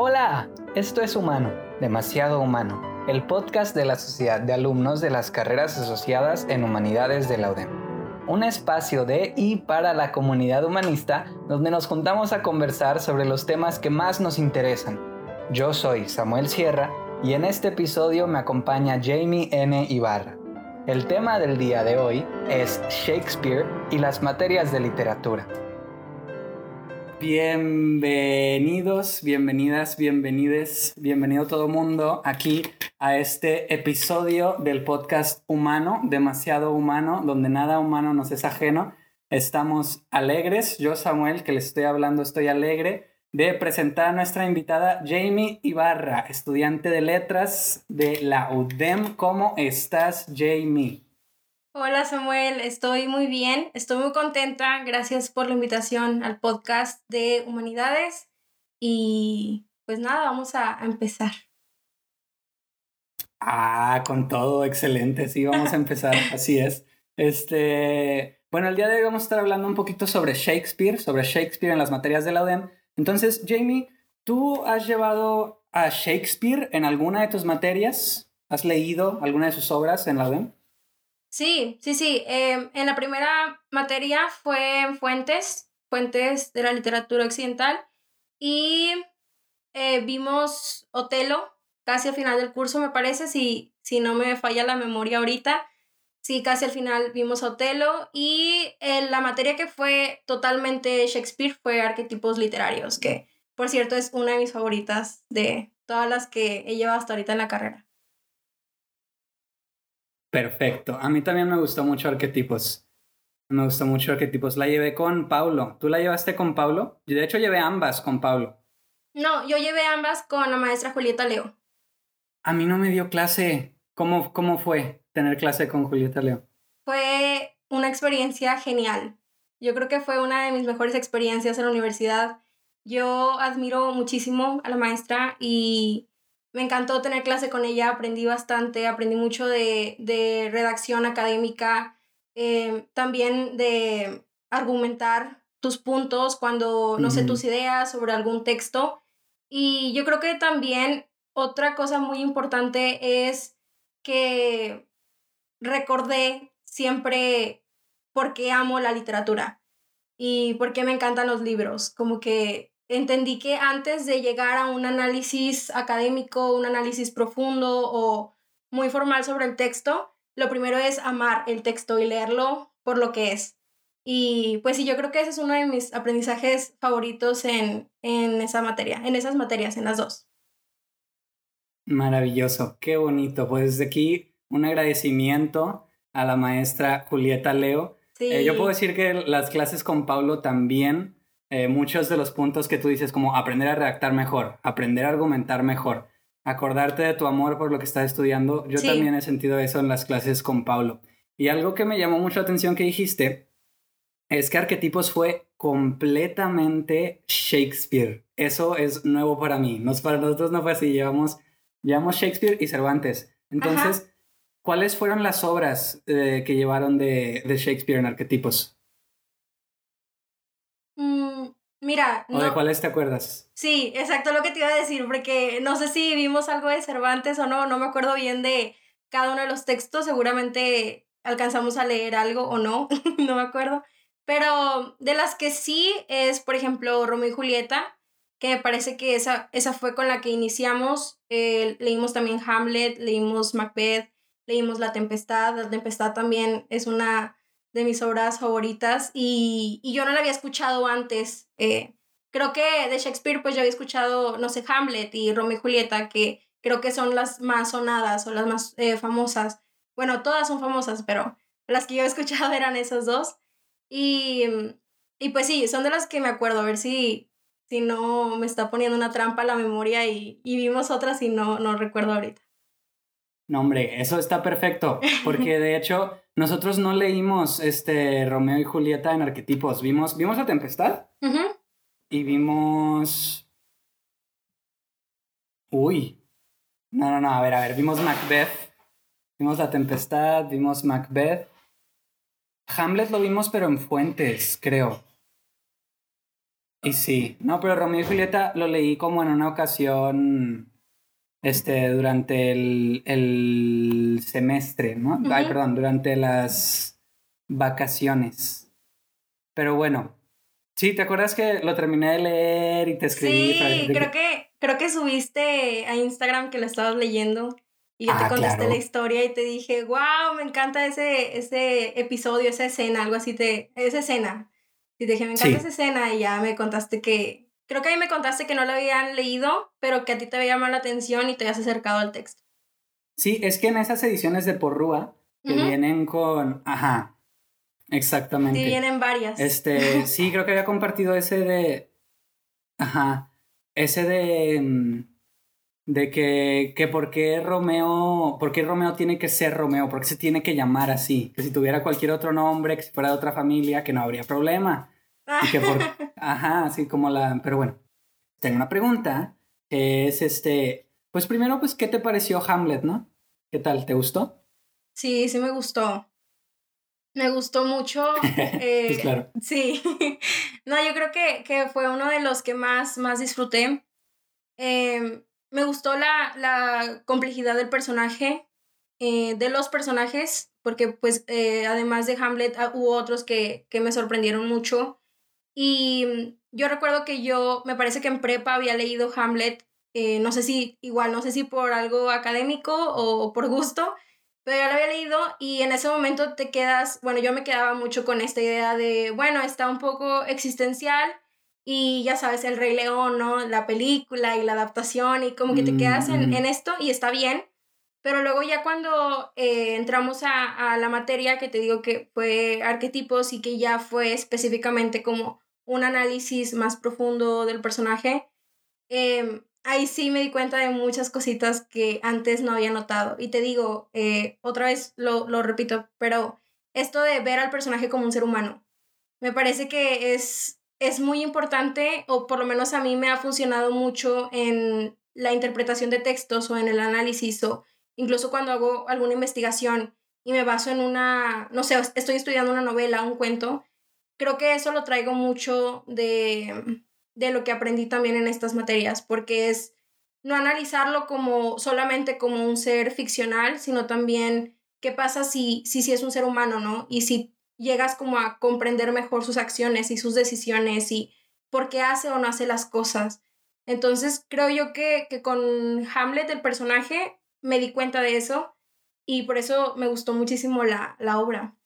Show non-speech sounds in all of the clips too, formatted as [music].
Hola, esto es Humano, demasiado humano, el podcast de la Sociedad de Alumnos de las Carreras Asociadas en Humanidades de la UDEM. Un espacio de y para la comunidad humanista donde nos juntamos a conversar sobre los temas que más nos interesan. Yo soy Samuel Sierra y en este episodio me acompaña Jamie N. Ibarra. El tema del día de hoy es Shakespeare y las materias de literatura. Bienvenidos, bienvenidas, bienvenides, bienvenido todo mundo aquí a este episodio del podcast Humano, demasiado humano, donde nada humano nos es ajeno. Estamos alegres, yo Samuel, que les estoy hablando, estoy alegre de presentar a nuestra invitada Jamie Ibarra, estudiante de letras de la UDEM. ¿Cómo estás, Jamie? Hola Samuel, estoy muy bien, estoy muy contenta, gracias por la invitación al podcast de Humanidades y pues nada, vamos a, empezar. Ah, con todo, excelente, sí, vamos a [laughs] empezar, así es. Este, bueno, el día de hoy vamos a estar hablando un poquito sobre Shakespeare, sobre Shakespeare en las materias de la UDEM. Entonces, Jamie, ¿tú has llevado a Shakespeare en alguna de tus materias? ¿Has leído alguna de sus obras en la UDEM? Sí, sí, sí. Em, en la primera materia fue Fuentes, Fuentes de la literatura occidental, y eh, vimos Otelo casi al final del curso, me parece, si, si no me falla la memoria ahorita. Sí, casi al final vimos Otelo y la materia que fue totalmente Shakespeare fue arquetipos literarios, que por cierto es una de mis favoritas de todas las que he llevado hasta ahorita en la carrera. Perfecto. A mí también me gustó mucho arquetipos. Me gustó mucho arquetipos. La llevé con Paulo. ¿Tú la llevaste con Paulo? Yo de hecho llevé ambas con Paulo. No, yo llevé ambas con la maestra Julieta Leo. A mí no me dio clase. ¿Cómo, cómo fue tener clase con Julieta Leo? Fue una experiencia genial. Yo creo que fue una de mis mejores experiencias en la universidad. Yo admiro muchísimo a la maestra y me encantó tener clase con ella, aprendí bastante, aprendí mucho de, redacción académica, eh, también de argumentar tus puntos cuando no sé tus ideas sobre algún texto. Y yo creo que también otra cosa muy importante es que recordé siempre por qué amo la literatura y por qué me encantan los libros. Como que entendí que antes de llegar a un análisis académico, un análisis profundo o muy formal sobre el texto, lo primero es amar el texto y leerlo por lo que es. Y pues sí, yo creo que ese es uno de mis aprendizajes favoritos en, en esa materia, en esas materias, en las dos. Maravilloso, qué bonito. Pues desde aquí un agradecimiento a la maestra Julieta Leo. Eh, yo puedo decir que las clases con Pablo también eh, muchos de los puntos que tú dices, como aprender a redactar mejor, aprender a argumentar mejor, acordarte de tu amor por lo que estás estudiando. Yo también he sentido eso en las clases con Pablo. Y algo que me llamó mucho la atención que dijiste es que Arquetipos fue completamente Shakespeare. Eso es nuevo para mí. Nos, para nosotros no fue así. Llevamos, llevamos Shakespeare y Cervantes. Entonces, ¿cuáles fueron las obras eh, que llevaron de, de Shakespeare en Arquetipos? Mira. ¿O de cuáles te acuerdas? Sí, exacto lo que te iba a decir, porque no sé si vimos algo de Cervantes o no, no me acuerdo bien de cada uno de los textos, seguramente alcanzamos a leer algo o no, [laughs] no me acuerdo. Pero de las que sí es, por ejemplo, Romeo y Julieta, que me parece que esa, esa fue con la que iniciamos. Eh, leímos también Hamlet, leímos Macbeth, leímos La Tempestad. La Tempestad también es una de mis obras favoritas y, yo no la había escuchado antes. Eh, creo que de Shakespeare pues yo había escuchado, no sé, Hamlet y Romeo y Julieta, que creo que son las más sonadas o las más eh, famosas. Bueno, todas son famosas, pero las que yo he [laughs] escuchado eran esas dos. Y, y pues sí, son de las que me acuerdo, a ver si, si no me está poniendo una trampa la memoria y, y vimos otras y no, no recuerdo ahorita. No, hombre, eso está perfecto, porque de hecho nosotros no leímos este Romeo y Julieta en arquetipos. Vimos, vimos La Tempestad y vimos. Uy. No, no, no, a ver, a ver, vimos Macbeth. Vimos La Tempestad, vimos Macbeth. Hamlet lo vimos, pero en fuentes, creo. Y sí, no, pero Romeo y Julieta lo leí como en una ocasión, este, durante el, el semestre, ¿no? Ay, perdón, durante las vacaciones. Pero bueno, sí, ¿te acuerdas que lo terminé de leer y te escribí? Sí, creo que, creo que subiste a Instagram que lo estabas leyendo. Y yo te ah, contaste la historia y te dije, wow, me encanta ese, ese episodio, esa escena, algo así, te, esa escena. Y te dije, me encanta esa escena y ya me contaste que, creo que ahí me contaste que no lo habían leído, pero que a ti te había llamado la atención y te habías acercado al texto. Sí, es que en esas ediciones de Porrúa, que vienen con, ajá, exactamente. Sí, vienen varias. Este, [laughs] sí, creo que había compartido ese de, ajá, ese de mm, de que, que por qué Romeo, por qué Romeo tiene que ser Romeo, por qué se tiene que llamar así, que si tuviera cualquier otro nombre, que si fuera de otra familia, que no habría problema. Y que por, [laughs] ajá, así como la, pero bueno, tengo una pregunta, que es este, pues primero, pues, ¿qué te pareció Hamlet, no? ¿Qué tal? ¿Te gustó? Sí, sí me gustó. Me gustó mucho. [laughs] Eh, pues claro. Sí. [laughs] no, yo creo que, que, fue uno de los que más, más disfruté. Eh, me gustó la, la complejidad del personaje, eh, de los personajes, porque pues eh, además de Hamlet ah, hubo otros que, que me sorprendieron mucho. Y mm, yo recuerdo que yo, me parece que en prepa había leído Hamlet, eh, no sé si, igual, no sé si por algo académico o por gusto, pero ya lo había leído y en ese momento te quedas, bueno, yo me quedaba mucho con esta idea de, bueno, está un poco existencial, y ya sabes, El Rey León, ¿no? La película y la adaptación y como que te quedas en, en esto y está bien, pero luego ya cuando eh, entramos a, a, la materia que te digo que fue arquetipos y que ya fue específicamente como un análisis más profundo del personaje, em, ahí sí me di cuenta de muchas cositas que antes no había notado. Y te digo, eh, otra vez lo, lo repito, pero esto de ver al personaje como un ser humano, me parece que es es muy importante, o por lo menos a mí me ha funcionado mucho en la interpretación de textos o en el análisis, o incluso cuando hago alguna investigación y me baso en una, no sé, estoy estudiando una novela, un cuento, creo que eso lo traigo mucho de, de lo que aprendí también en estas materias, porque es no analizarlo como solamente como un ser ficcional, sino también qué pasa si, si, si es un ser humano, ¿no? Y si llegas como a comprender mejor sus acciones y sus decisiones y por qué hace o no hace las cosas. Entonces creo yo que, que con Hamlet, el personaje, me di cuenta de eso y por eso me gustó muchísimo la, la obra.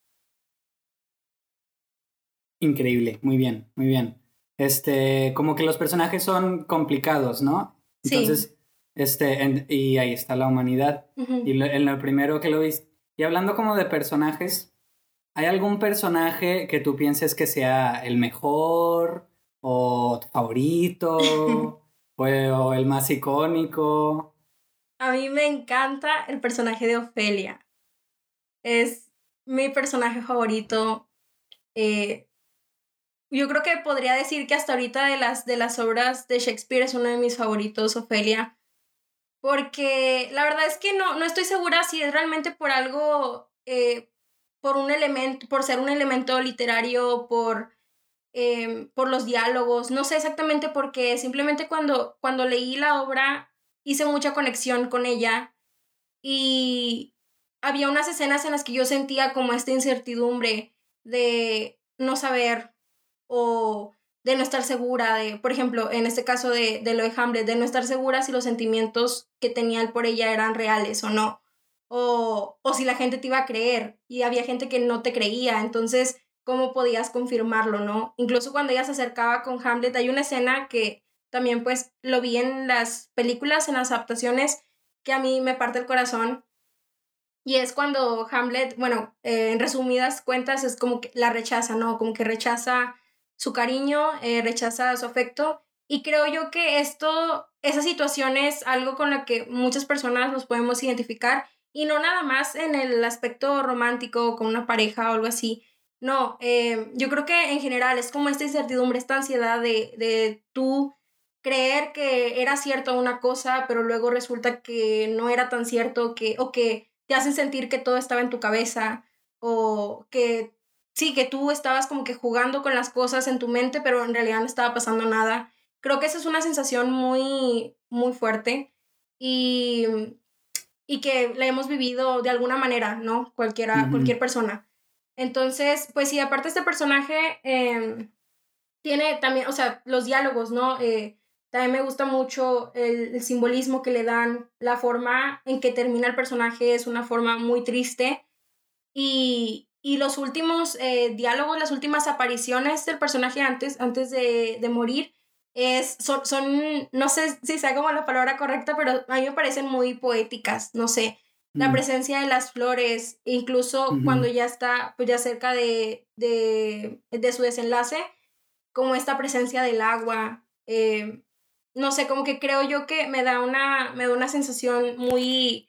Increíble, muy bien, muy bien. Este, como que los personajes son complicados, ¿no? Entonces, sí. este, y ahí está la humanidad. Y en lo primero que lo viste. Y hablando como de personajes, ¿Hay algún personaje que tú pienses que sea el mejor o tu favorito [laughs] o el más icónico? A mí me encanta el personaje de Ofelia. Es mi personaje favorito. Eh, yo creo que podría decir que hasta ahorita de las, de las obras de Shakespeare es uno de mis favoritos, Ofelia. Porque la verdad es que no, no estoy segura si es realmente por algo eh, por un elemento, por ser un elemento literario, por, em, por los diálogos, no sé exactamente por qué, simplemente cuando, cuando leí la obra hice mucha conexión con ella y había unas escenas en las que yo sentía como esta incertidumbre de no saber o de no estar segura de, por ejemplo, en este caso de, de lo de Hamlet, de no estar segura si los sentimientos que tenía él por ella eran reales o no o, o si la gente te iba a creer y había gente que no te creía, entonces, ¿cómo podías confirmarlo, no? Incluso cuando ella se acercaba con Hamlet, hay una escena que también pues lo vi en las películas, en las adaptaciones, que a mí me parte el corazón. Y es cuando Hamlet, bueno, eh, en resumidas cuentas, es como que la rechaza, ¿no? Como que rechaza su cariño, eh, rechaza su afecto. Y creo yo que esto, esa situación es algo con la que muchas personas nos podemos identificar y no nada más en el aspecto romántico con una pareja o algo así. No, eh, yo creo que en general es como esta incertidumbre, esta ansiedad de, de tú creer que era cierto una cosa, pero luego resulta que no era tan cierto que, o que te hacen sentir que todo estaba en tu cabeza o que sí, que tú estabas como que jugando con las cosas en tu mente, pero en realidad no estaba pasando nada. Creo que esa es una sensación muy, muy fuerte y, y que la hemos vivido de alguna manera, ¿no? Cualquiera, cualquier persona. Entonces, pues sí, aparte este personaje em, tiene también, o sea, los diálogos, ¿no? Eh, también me gusta mucho el, simbolismo que le dan, la forma en que termina el personaje es una forma muy triste y, y los últimos eh, diálogos, las últimas apariciones del personaje antes, antes de, de morir, es, son, son, no sé si sea como la palabra correcta, pero a mí me parecen muy poéticas, no sé, la mm. presencia de las flores, incluso cuando ya está pues ya cerca de, de, de, su desenlace, como esta presencia del agua, eh, no sé, como que creo yo que me da una, me da una sensación muy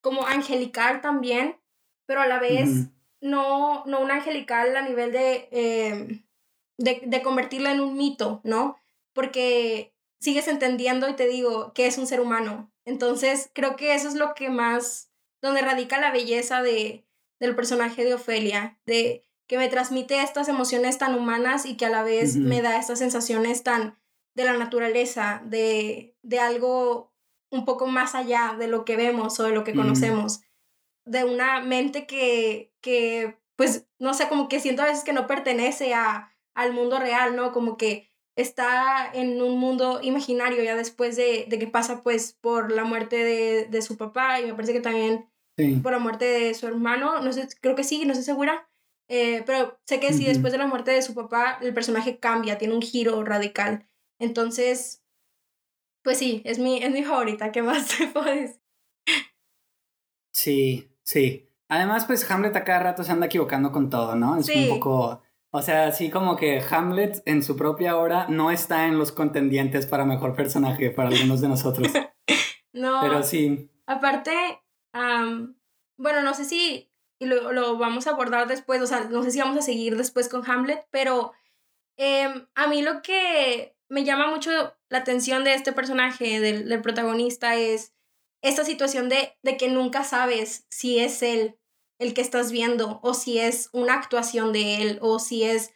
como angelical también, pero a la vez no, no un angelical a nivel de, eh, de, de convertirlo en un mito, ¿no? Porque sigues entendiendo y te digo que es un ser humano. Entonces creo que eso es lo que más, donde radica la belleza de, del personaje de Ofelia, de que me transmite estas emociones tan humanas y que a la vez me da estas sensaciones tan de la naturaleza, de, de algo un poco más allá de lo que vemos o de lo que conocemos, de una mente que, que, pues, no sé, como que siento a veces que no pertenece a, al mundo real, ¿no? Como que está en un mundo imaginario ya después de, de que pasa, pues, por la muerte de, de, su papá y me parece que también por la muerte de su hermano, no sé, creo que sí, no estoy segura, eh, pero sé que sí, después de la muerte de su papá, el personaje cambia, tiene un giro radical. Entonces, pues sí, es mi, es mi favorita. ¿Qué más [laughs] te puedes? Sí, sí. Además, pues Hamlet a cada rato se anda equivocando con todo, ¿no? Es un poco. O sea, así como que Hamlet en su propia hora no está en los contendientes para mejor personaje para algunos de nosotros. [laughs] no. Pero sí. Aparte, bueno, no sé si lo, lo, vamos a abordar después, o sea, no sé si vamos a seguir después con Hamlet, pero em, a mí lo que me llama mucho la atención de este personaje, del, protagonista, es esta situación de, de que nunca sabes si es él el que estás viendo o si es una actuación de él o si es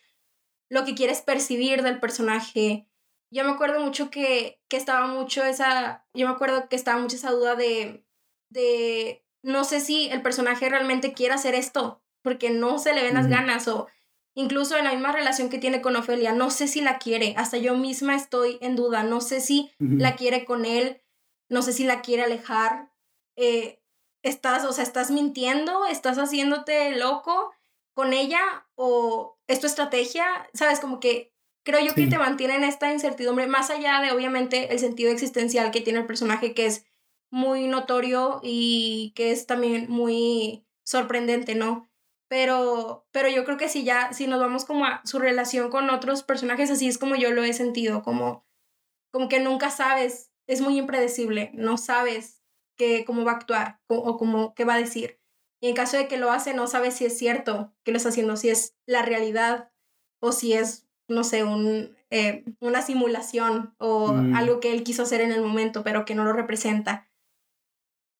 lo que quieres percibir del personaje. Yo me acuerdo mucho que, que estaba mucho esa, yo me acuerdo que estaba mucho esa duda de, de, no sé si el personaje realmente quiere hacer esto, porque no se le ven las ganas o Incluso en la misma relación que tiene con Ofelia, no sé si la quiere, hasta yo misma estoy en duda, no sé si la quiere con él, no sé si la quiere alejar. Eh, estás, o sea, estás mintiendo, estás haciéndote loco con ella o es tu estrategia, sabes, como que creo yo que te mantiene en esta incertidumbre, más allá de obviamente el sentido existencial que tiene el personaje, que es muy notorio y que es también muy sorprendente, ¿no? pero, pero yo creo que si ya, si nos vamos como a su relación con otros personajes, así es como yo lo he sentido, como, como que nunca sabes, es muy impredecible, no sabes que, cómo va a actuar o, cómo, qué va a decir. Y en caso de que lo hace, no sabes si es cierto que lo está haciendo, si es la realidad o si es, no sé, un, eh, una simulación o mm. algo que él quiso hacer en el momento, pero que no lo representa.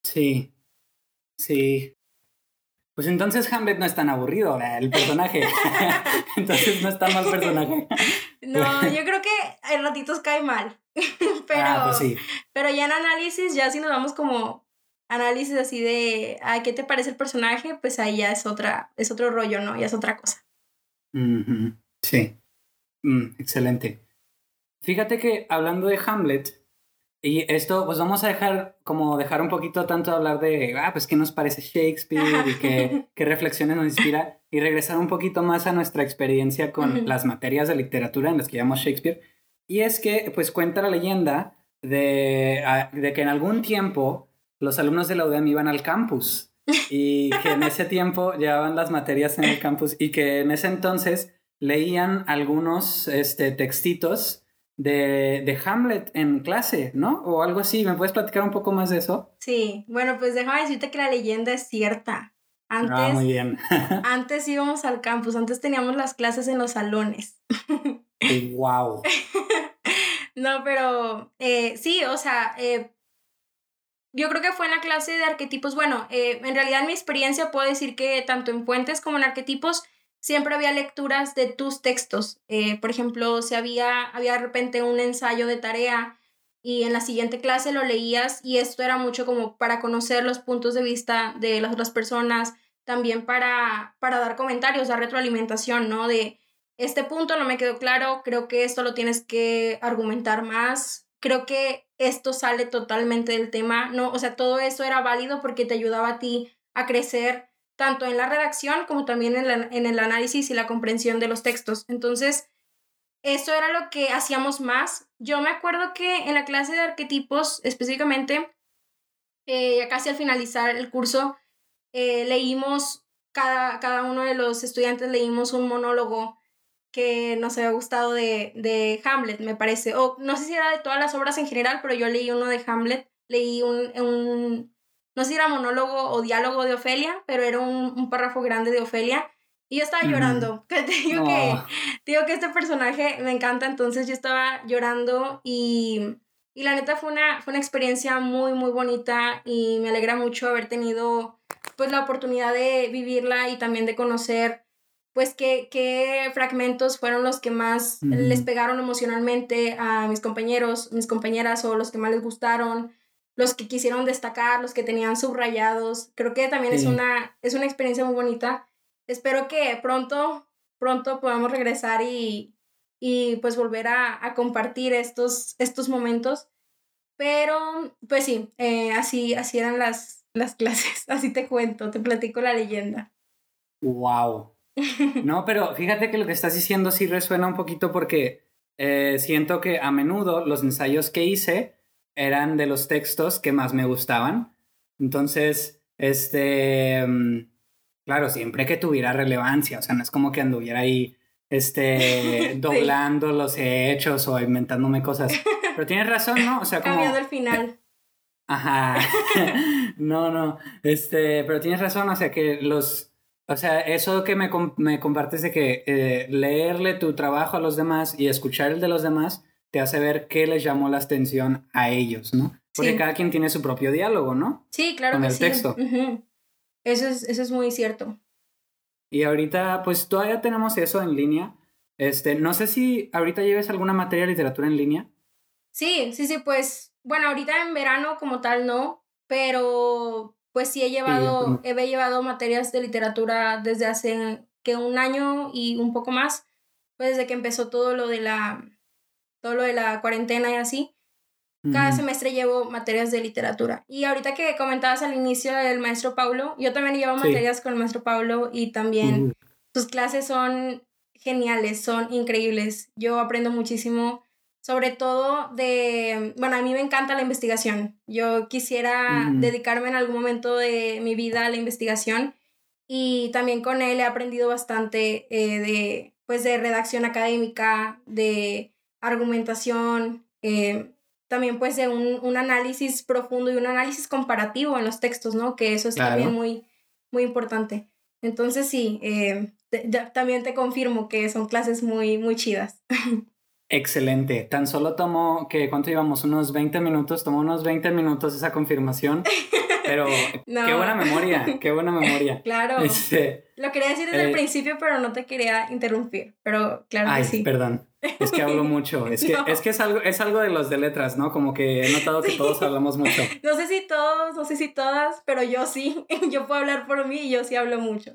Sí, sí. Pues entonces Hamlet no es tan aburrido, el personaje. [laughs] [laughs] entonces no está mal personaje. no, yo creo que en ratitos cae mal. Pero, [laughs] ah, pues sí. pero ya en análisis, ya si nos vamos como análisis así de, ay, ¿qué te parece el personaje? Pues ahí ya es otra, es otro rollo, ¿no? Ya es otra cosa. Sí. Mm, excelente. Fíjate que hablando de Hamlet, y esto, pues vamos a dejar, como dejar un poquito tanto hablar de, ah, pues qué nos parece Shakespeare y qué, [laughs] qué reflexiones nos inspira, y regresar un poquito más a nuestra experiencia con las materias de literatura en las que llamamos Shakespeare. Y es que, pues cuenta la leyenda de, ah, de que en algún tiempo los alumnos de la UDEM iban al campus y que en ese tiempo llevaban las materias en el campus y que en ese entonces leían algunos este, textitos de, de, Hamlet en clase, ¿no? O algo así. ¿Me puedes platicar un poco más de eso? Sí, bueno, pues déjame decirte que la leyenda es cierta. Antes, ah, muy bien. [laughs] antes íbamos al campus, antes teníamos las clases en los salones. [laughs] ¡Wow! [laughs] no, pero eh, sí, o sea, eh, yo creo que fue en la clase de arquetipos. Bueno, eh, en realidad en mi experiencia puedo decir que tanto en puentes como en arquetipos siempre había lecturas de tus textos. Por ejemplo, si había, había de repente un ensayo de tarea y en la siguiente clase lo leías y esto era mucho como para conocer los puntos de vista de las otras personas, también para, para dar comentarios, dar retroalimentación, ¿no? De este punto no me quedó claro, creo que esto lo tienes que argumentar más, creo que esto sale totalmente del tema, ¿no? O sea, todo eso era válido porque te ayudaba a ti a crecer tanto en la redacción como también en, en el análisis y la comprensión de los textos. Entonces, eso era lo que hacíamos más. Yo me acuerdo que en la clase de arquetipos, específicamente, eh, casi al finalizar el curso, eh, leímos, cada, cada uno de los estudiantes leímos un monólogo que nos había gustado de, de, Hamlet, me parece. O no sé si era de todas las obras en general, pero yo leí uno de Hamlet, leí un, un no sé si era monólogo o diálogo de Ofelia, pero era un, un párrafo grande de Ofelia. Y yo estaba llorando. [laughs] Te digo, que, digo que este personaje me encanta, entonces yo estaba llorando y, y la neta fue una, fue una experiencia muy, muy bonita y me alegra mucho haber tenido pues la oportunidad de vivirla y también de conocer pues qué, qué fragmentos fueron los que más les pegaron emocionalmente a mis compañeros, mis compañeras o los que más les gustaron, los que quisieron destacar, los que tenían subrayados. Creo que también es, una, es una experiencia muy bonita. Espero que pronto, pronto podamos regresar y, y pues volver a, a, compartir estos, estos momentos. Pero, pues sí, eh, así, así eran las, las [laughs] clases, así te cuento, te platico la leyenda. ¡Wow! [laughs] No, pero fíjate que lo que estás diciendo sí resuena un poquito porque eh, siento que a menudo los ensayos que hice eran de los textos que más me gustaban. Entonces, este, mm, claro, siempre que tuviera relevancia, o sea, no es como que anduviera ahí, este, [laughs] doblando los hechos o inventándome cosas. Pero tienes razón, ¿no? O sea, como... Cambiando el final. Ajá. [laughs] no, no. Este, pero tienes razón, o sea, que los o sea, eso que me, me compartes de que eh, leerle tu trabajo a los demás y escuchar el de los demás te hace ver qué les llamó la atención a ellos, ¿no? Porque cada quien tiene su propio diálogo, ¿no? Sí, claro. Con el texto. eso, es, eso es muy cierto. Y ahorita, pues todavía tenemos eso en línea. Este, no sé si ahorita lleves alguna materia de literatura en línea. Sí, sí, sí, pues, bueno, ahorita en verano como tal no, pero pues sí he llevado, he llevado materias de literatura desde hace que un año y un poco más, pues desde que empezó todo lo de la, todo lo de la cuarentena y así. Cada semestre llevo materias de literatura. Y ahorita que comentabas al inicio del maestro Paulo, yo también llevo materias con el maestro Paulo y también sus clases son geniales, son increíbles. Yo aprendo muchísimo sobre todo de, bueno, a mí me encanta la investigación. Yo quisiera dedicarme en algún momento de mi vida a la investigación y también con él he aprendido bastante eh, de, pues, de redacción académica, de argumentación, eh, también pues de un, análisis profundo y un análisis comparativo en los textos, ¿no? Que eso es también muy, muy importante. Entonces sí, eh, también te confirmo que son clases muy, muy chidas. [laughs] Excelente. Tan solo tomó, que ¿cuánto llevamos? Unos 20 minutos. Tomó unos 20 minutos esa confirmación. Pero [laughs] qué buena memoria, qué buena memoria. [laughs] Claro. Este, Lo quería decir desde el eh, principio, pero no te quería interrumpir. Pero claro ay, que sí. Perdón. Es que hablo [laughs] mucho. Es que, es, que es, algo, es algo de los de letras, ¿no? Como que he notado que todos hablamos mucho. No sé si todos, no sé si todas, pero yo sí. Yo puedo hablar por mí y yo sí hablo mucho.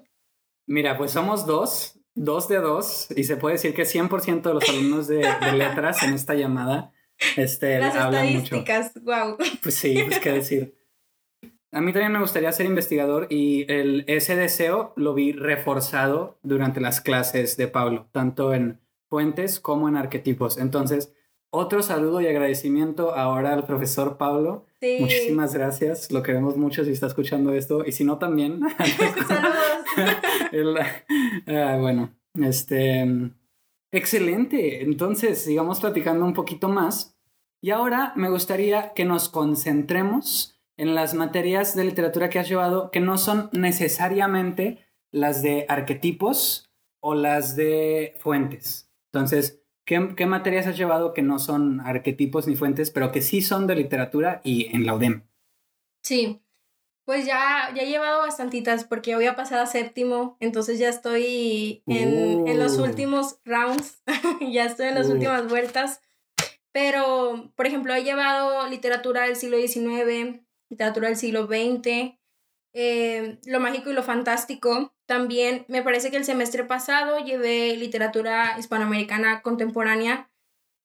Mira, pues somos dos dos de dos, y se puede decir que 100% de los alumnos de, letras en esta llamada este, Las estadísticas, wow. Pues sí, pues qué decir. A mí también me gustaría ser investigador y el, ese deseo lo vi reforzado durante las clases de Pablo, tanto en fuentes como en arquetipos. Entonces, otro saludo y agradecimiento ahora al profesor Pablo. Muchísimas gracias, lo queremos mucho si está escuchando esto y si no también. [laughs] [laughs] Saludos. [laughs] Ah, bueno, este... Excelente, entonces sigamos platicando un poquito más. Y ahora me gustaría que nos concentremos en las materias de literatura que has llevado que no son necesariamente las de arquetipos o las de fuentes. Entonces, ¿Qué, materias has llevado que no son arquetipos ni fuentes, pero que sí son de literatura y en la UDEM? Sí. Pues ya, ya he llevado bastantitas porque voy a pasar a séptimo, entonces ya estoy en, en los uh. últimos rounds, [laughs] ya estoy en las uh. últimas vueltas. Pero, por ejemplo, he llevado literatura del siglo XIX, literatura del siglo XX, eh, lo mágico y lo fantástico. También me parece que el semestre pasado llevé literatura hispanoamericana contemporánea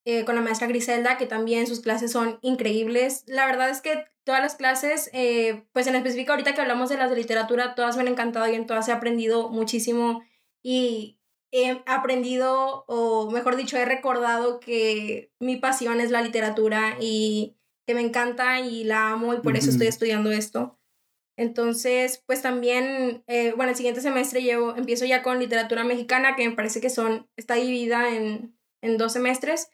eh, con la maestra Griselda, que también sus clases son increíbles. La verdad es que todas las clases, eh, pues en específico ahorita que hablamos de las de literatura, todas me han encantado y en todas he aprendido muchísimo y he aprendido, o mejor dicho, he recordado que mi pasión es la literatura y que me encanta y la amo y por eso estoy estudiando esto. Entonces, pues también, eh, bueno, el siguiente semestre llevo, empiezo ya con literatura mexicana, que me parece que son, está dividida en, en dos semestres,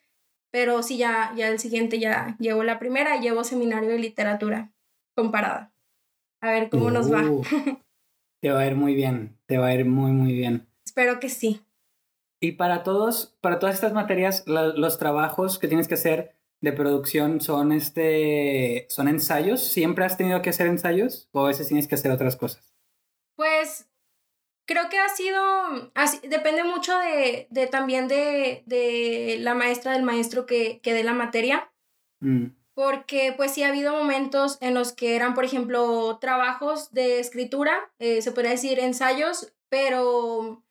pero sí, ya, ya el siguiente ya llevo la primera y llevo seminario de literatura comparada. A ver cómo nos va. Uh, [laughs] te va a ir muy bien, te va a ir muy, muy bien. Espero que sí. Y para todos, para todas estas materias, los trabajos que tienes que hacer de producción son este son ensayos? ¿Siempre has tenido que hacer ensayos o a veces tienes que hacer otras cosas? Pues creo que ha sido, así, depende mucho de, de también de, de, la maestra del maestro que, que dé la materia. Mm. Porque pues sí ha habido momentos en los que eran, por ejemplo, trabajos de escritura, eh, se podría decir ensayos, pero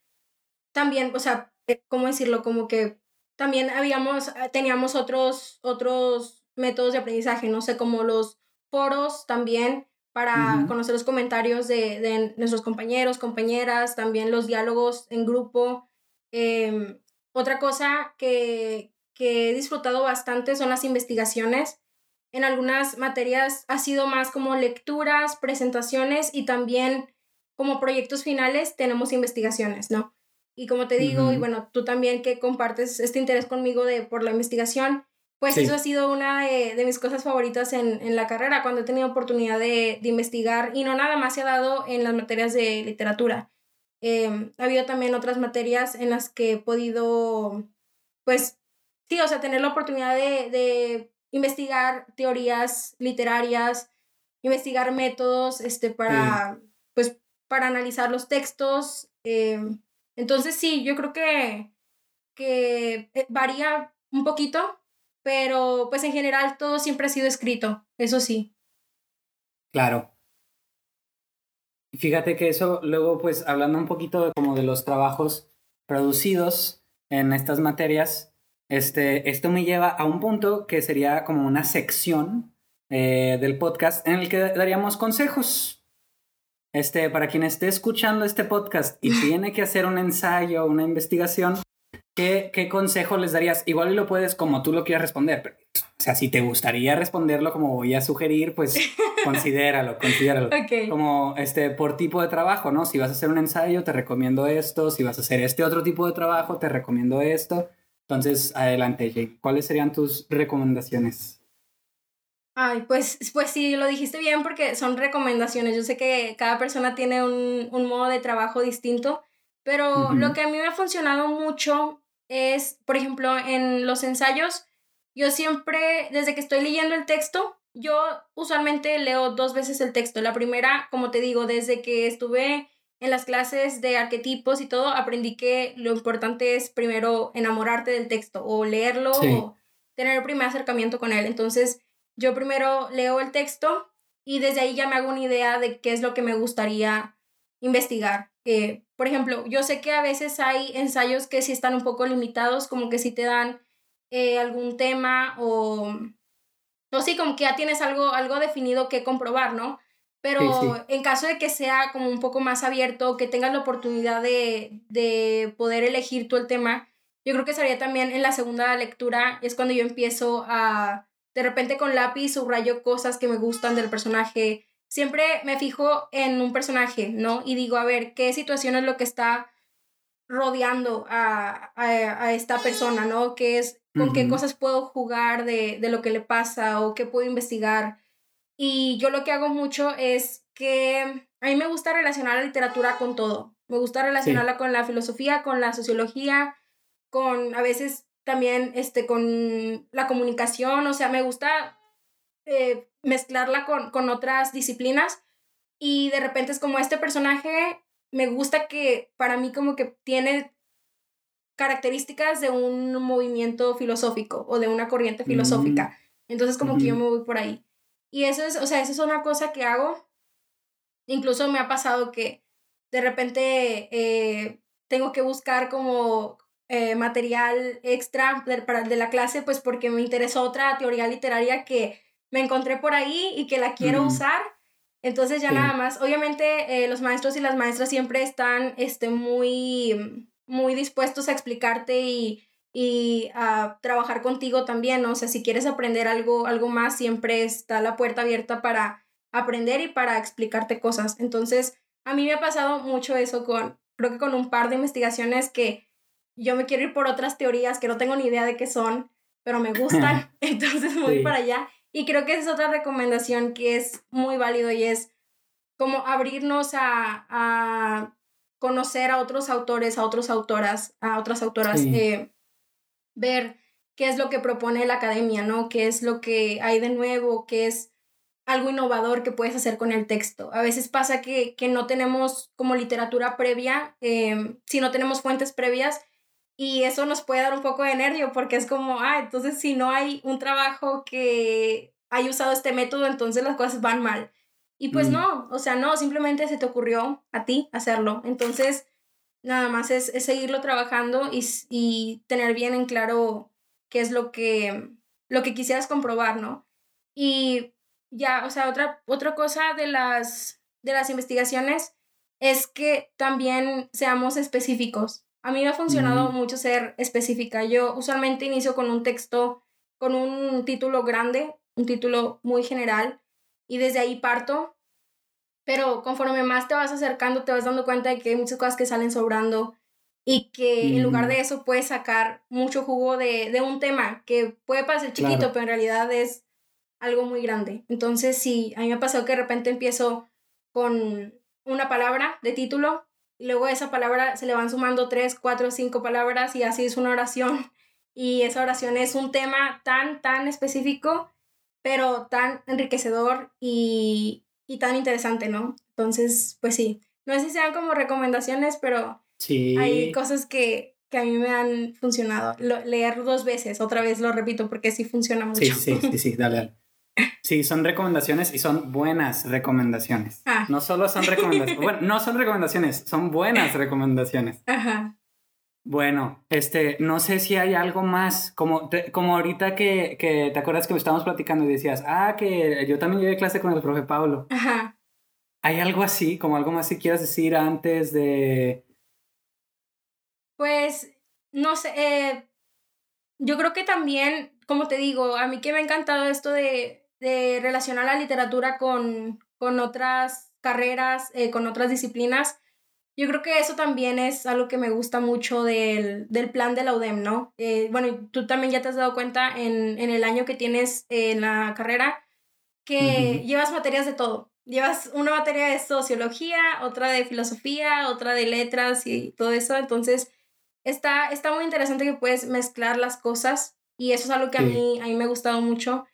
también, o sea, eh, ¿cómo decirlo? Como que también habíamos, ah, teníamos otros, otros métodos de aprendizaje, no sé, como los foros también para conocer los comentarios de, de, nuestros compañeros, compañeras, también los diálogos en grupo. Em, otra cosa que, que he disfrutado bastante son las investigaciones. En algunas materias ha sido más como lecturas, presentaciones y también como proyectos finales tenemos investigaciones, ¿no? Y como te digo, y bueno, tú también que compartes este interés conmigo de, por la investigación, pues eso ha sido una de, mis cosas favoritas en, en, la carrera, cuando he tenido oportunidad de, de, investigar y no nada más se ha dado en las materias de literatura. Eh, ha habido también otras materias en las que he podido, pues, sí, o sea, tener la oportunidad de, de investigar teorías literarias, investigar métodos, este, para, pues, para analizar los textos. Eh, entonces sí, yo creo que, que eh, varía un poquito, pero pues en general todo siempre ha sido escrito, eso sí. Claro. Fíjate que eso, luego pues hablando un poquito como de los trabajos producidos en estas materias, este, esto me lleva a un punto que sería como una sección eh, del podcast en el que daríamos consejos este, para quien esté escuchando este podcast y [laughs] tiene que hacer un ensayo, una investigación, ¿qué, qué consejo les darías? Igual lo puedes como tú lo quieras responder, pero, o sea, si te gustaría responderlo como voy a sugerir, pues [laughs] considéralo, considéralo. Como este, por tipo de trabajo, ¿no? Si vas a hacer un ensayo, te recomiendo esto. Si vas a hacer este otro tipo de trabajo, te recomiendo esto. Entonces, adelante, Jake. ¿Cuáles serían tus recomendaciones? Ay, pues, pues sí, lo dijiste bien porque son recomendaciones. Yo sé que cada persona tiene un, un modo de trabajo distinto, pero lo que a mí me ha funcionado mucho es, por ejemplo, en los ensayos, yo siempre, desde que estoy leyendo el texto, yo usualmente leo dos veces el texto. La primera, como te digo, desde que estuve en las clases de arquetipos y todo, aprendí que lo importante es primero enamorarte del texto o leerlo o tener el primer acercamiento con él. Entonces, yo primero leo el texto y desde ahí ya me hago una idea de qué es lo que me gustaría investigar. Eh, por ejemplo, yo sé que a veces hay ensayos que sí están un poco limitados, como que si te dan eh, algún tema o, o sí, como que ya tienes algo, algo definido que comprobar, ¿no? Pero en caso de que sea como un poco más abierto, que tengas la oportunidad de, de poder elegir tú el tema, yo creo que sería también en la segunda lectura, es cuando yo empiezo a de repente con lápiz subrayo cosas que me gustan del personaje. Siempre me fijo en un personaje, ¿no? Y digo, a ver, ¿qué situación es lo que está rodeando a, a, esta persona, ¿no? ¿Qué es, con qué cosas puedo jugar de, de lo que le pasa o qué puedo investigar? Y yo lo que hago mucho es que a mí me gusta relacionar la literatura con todo. Me gusta relacionarla con la filosofía, con la sociología, con a veces también este, con la comunicación, o sea, me gusta eh, mezclarla con, con, otras disciplinas, Y de repente es como este personaje, me gusta que para mí como que tiene características de un movimiento filosófico o de una corriente filosófica. Mm. Entonces como que yo me voy por ahí. Y eso es, o sea, eso es una cosa que hago. Incluso me ha pasado que de repente eh, tengo que buscar como eh, material extra de, para, de la clase, pues porque me interesó otra teoría literaria que me encontré por ahí y que la quiero usar. Entonces ya nada más, obviamente eh, los maestros y las maestras siempre están este, muy muy dispuestos a explicarte y, y a trabajar contigo también, ¿no? O sea, si quieres aprender algo, algo más, siempre está la puerta abierta para aprender y para explicarte cosas. Entonces, a mí me ha pasado mucho eso con, creo que con un par de investigaciones que yo me quiero ir por otras teorías que no tengo ni idea de qué son, pero me gustan, [laughs] [laughs] entonces voy para allá. Y creo que esa es otra recomendación que es muy válido y es como abrirnos a, a conocer a otros autores, a otras autoras, a otras autoras, eh, ver qué es lo que propone la academia, ¿no? ¿Qué es lo que hay de nuevo? ¿Qué es algo innovador que puedes hacer con el texto? A veces pasa que, que no tenemos como literatura previa, em, si no tenemos fuentes previas, y eso nos puede dar un poco de nervio porque es como, ah, entonces si no hay un trabajo que haya usado este método, entonces las cosas van mal. Y pues mm. no, o sea, no, simplemente se te ocurrió a ti hacerlo. Entonces, nada más es, seguirlo trabajando y, y, tener bien en claro qué es lo que, lo que quisieras comprobar, ¿no? Y ya, o sea, otra, otra cosa de las, de las investigaciones es que también seamos específicos. A mí me ha funcionado mm. mucho ser específica. Yo usualmente inicio con un texto, con un título grande, un título muy general, y desde ahí parto. Pero conforme más te vas acercando, te vas dando cuenta de que hay muchas cosas que salen sobrando y que en lugar de eso puedes sacar mucho jugo de, de un tema que puede parecer chiquito, pero en realidad es algo muy grande. Entonces, sí, a mí me ha pasado que de repente empiezo con una palabra de título luego a esa palabra se le van sumando tres, cuatro, cinco palabras y así es una oración. Y esa oración es un tema tan, tan específico pero tan enriquecedor y, y tan interesante, ¿no? Entonces, pues sí, no sé si sean como recomendaciones, pero hay cosas que, que a mí me han funcionado. leer dos veces, otra vez lo repito porque sí funciona mucho. Sí, sí, sí, sí, dale, dale. Sí, son recomendaciones y son buenas recomendaciones. Ah. No solo son recomendaciones, [laughs] bueno, no son recomendaciones, son buenas recomendaciones. Ajá. Bueno, este, no sé si hay algo más, como, como ahorita que, que te acuerdas que estábamos platicando y decías, ah, que yo también llevé clase con el profe Pablo. Ajá. ¿Hay algo así, como algo más que quieras decir antes de... Pues, no sé, eh, yo creo que también, como te digo, a mí que me ha encantado esto de, de relacionar la literatura con, con otras carreras, eh, con otras disciplinas, yo creo que eso también es algo que me gusta mucho del, plan de la UDEM, ¿no? Eh, bueno, tú también ya te has dado cuenta en, el año que tienes en la carrera que llevas materias de todo. Llevas una materia de sociología, otra de filosofía, otra de letras y todo eso. Entonces, está, está muy interesante que puedes mezclar las cosas y eso es algo que a, mí, a mí me ha gustado mucho.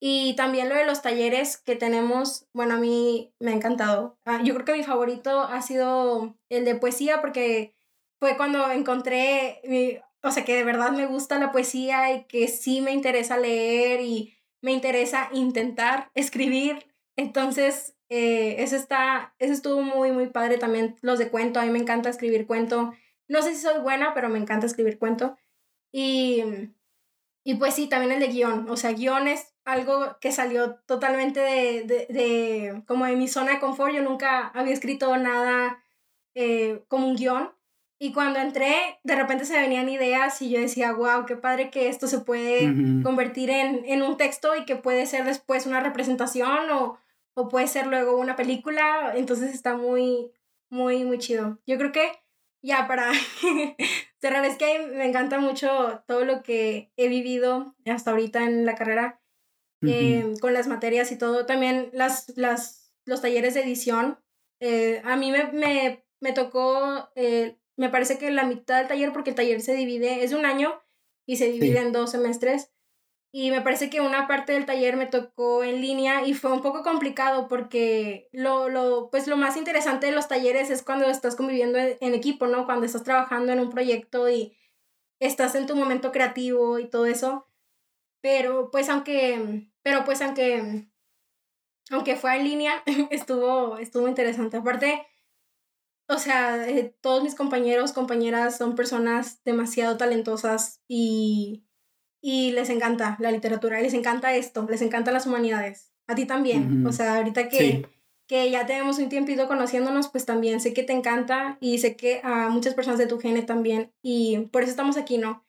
Y también lo de los talleres que tenemos, bueno, a mí me ha encantado. Ah, yo creo que mi favorito ha sido el de poesía porque fue cuando encontré, o sea, que de verdad me gusta la poesía y que sí me interesa leer y me interesa intentar escribir. Entonces, eh, eso está, eso estuvo muy, muy padre también. Los de cuento, a mí me encanta escribir cuento. No sé si soy buena, pero me encanta escribir cuento. Y, y pues sí, también el de guion. O sea, guiones algo que salió totalmente de, de, de, como de mi zona de confort. Yo nunca había escrito nada eh, como un guion. Y cuando entré, de repente se venían ideas y yo decía, wow, qué padre que esto se puede convertir en, en, un texto y que puede ser después una representación o, o puede ser luego una película. Entonces está muy, muy, muy chido. Yo creo que ya para [laughs] cerrar, es que me encanta mucho todo lo que he vivido hasta ahorita en la carrera Em, con las materias y todo. También las, las, los talleres de edición. Eh, a mí me, me, me tocó, eh, me parece que la mitad del taller, porque el taller se divide, es de un año y se divide en dos semestres. y me parece que una parte del taller me tocó en línea y fue un poco complicado porque lo, lo, pues lo más interesante de los talleres es cuando estás conviviendo en, equipo, ¿no? Cuando estás trabajando en un proyecto y estás en tu momento creativo y todo eso. Pero pues aunque, pero pues aunque, aunque fue en línea, [laughs] estuvo, estuvo interesante. Aparte, o sea, eh, todos mis compañeros, compañeras son personas demasiado talentosas y y les encanta la literatura, les encanta esto, les encantan las humanidades. A ti también. O sea, ahorita que, que ya tenemos un tiempito conociéndonos, pues también sé que te encanta y sé que a muchas personas de tu gene también. Y por eso estamos aquí, ¿no?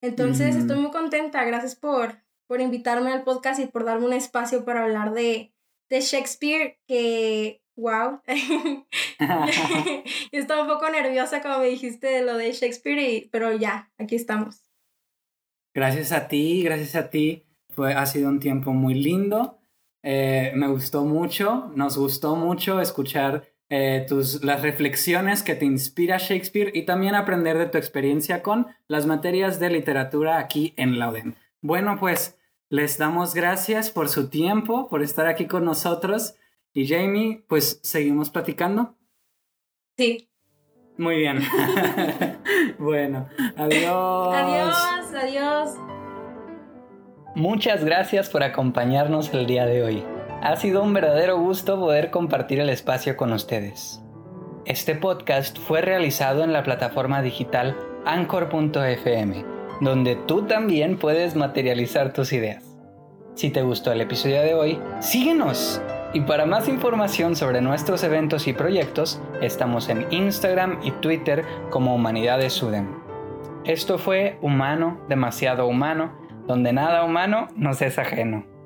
Entonces, estoy muy contenta. Gracias por, por invitarme al podcast y por darme un espacio para hablar de, de Shakespeare, que, wow. [laughs] [laughs] Estaba un poco nerviosa como me dijiste de lo de Shakespeare, y, pero ya, aquí estamos. Gracias a ti, gracias a ti. Fue, ha sido un tiempo muy lindo. Eh, me gustó mucho, nos gustó mucho escuchar eh, tus, las reflexiones que te inspira Shakespeare y también aprender de tu experiencia con las materias de literatura aquí en la Bueno, pues les damos gracias por su tiempo, por estar aquí con nosotros. Y Jamie, pues seguimos platicando. Sí. Muy bien. [laughs] bueno, adiós. Adiós, adiós. Muchas gracias por acompañarnos el día de hoy. Ha sido un verdadero gusto poder compartir el espacio con ustedes. Este podcast fue realizado en la plataforma digital anchor.fm, donde tú también puedes materializar tus ideas. Si te gustó el episodio de hoy, síguenos y para más información sobre nuestros eventos y proyectos, estamos en Instagram y Twitter como Humanidades Suden. Esto fue Humano, demasiado humano, donde nada humano nos es ajeno.